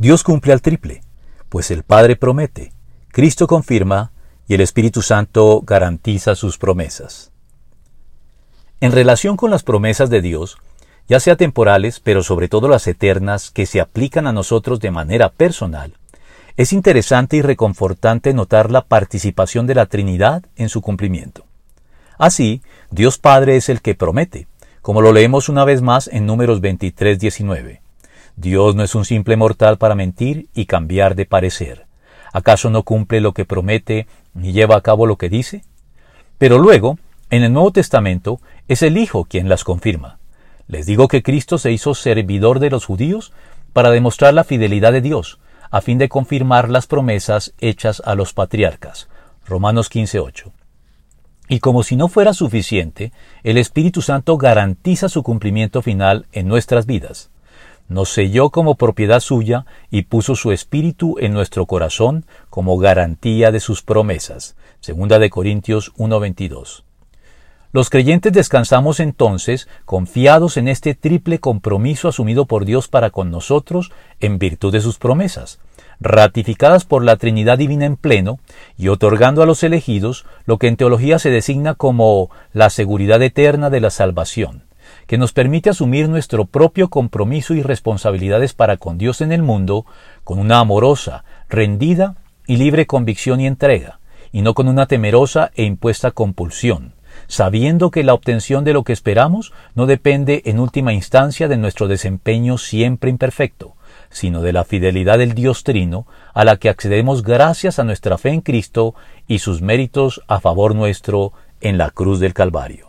Dios cumple al triple, pues el Padre promete, Cristo confirma y el Espíritu Santo garantiza sus promesas. En relación con las promesas de Dios, ya sea temporales, pero sobre todo las eternas que se aplican a nosotros de manera personal, es interesante y reconfortante notar la participación de la Trinidad en su cumplimiento. Así, Dios Padre es el que promete, como lo leemos una vez más en números 23, 19. Dios no es un simple mortal para mentir y cambiar de parecer. ¿Acaso no cumple lo que promete ni lleva a cabo lo que dice? Pero luego, en el Nuevo Testamento, es el Hijo quien las confirma. Les digo que Cristo se hizo servidor de los judíos para demostrar la fidelidad de Dios, a fin de confirmar las promesas hechas a los patriarcas. Romanos 15:8. Y como si no fuera suficiente, el Espíritu Santo garantiza su cumplimiento final en nuestras vidas. Nos selló como propiedad suya y puso su Espíritu en nuestro corazón como garantía de sus promesas. Segunda de Corintios 1:22. Los creyentes descansamos entonces confiados en este triple compromiso asumido por Dios para con nosotros en virtud de sus promesas, ratificadas por la Trinidad Divina en pleno y otorgando a los elegidos lo que en teología se designa como la seguridad eterna de la salvación, que nos permite asumir nuestro propio compromiso y responsabilidades para con Dios en el mundo con una amorosa, rendida y libre convicción y entrega, y no con una temerosa e impuesta compulsión sabiendo que la obtención de lo que esperamos no depende en última instancia de nuestro desempeño siempre imperfecto, sino de la fidelidad del Dios Trino, a la que accedemos gracias a nuestra fe en Cristo y sus méritos a favor nuestro en la cruz del Calvario.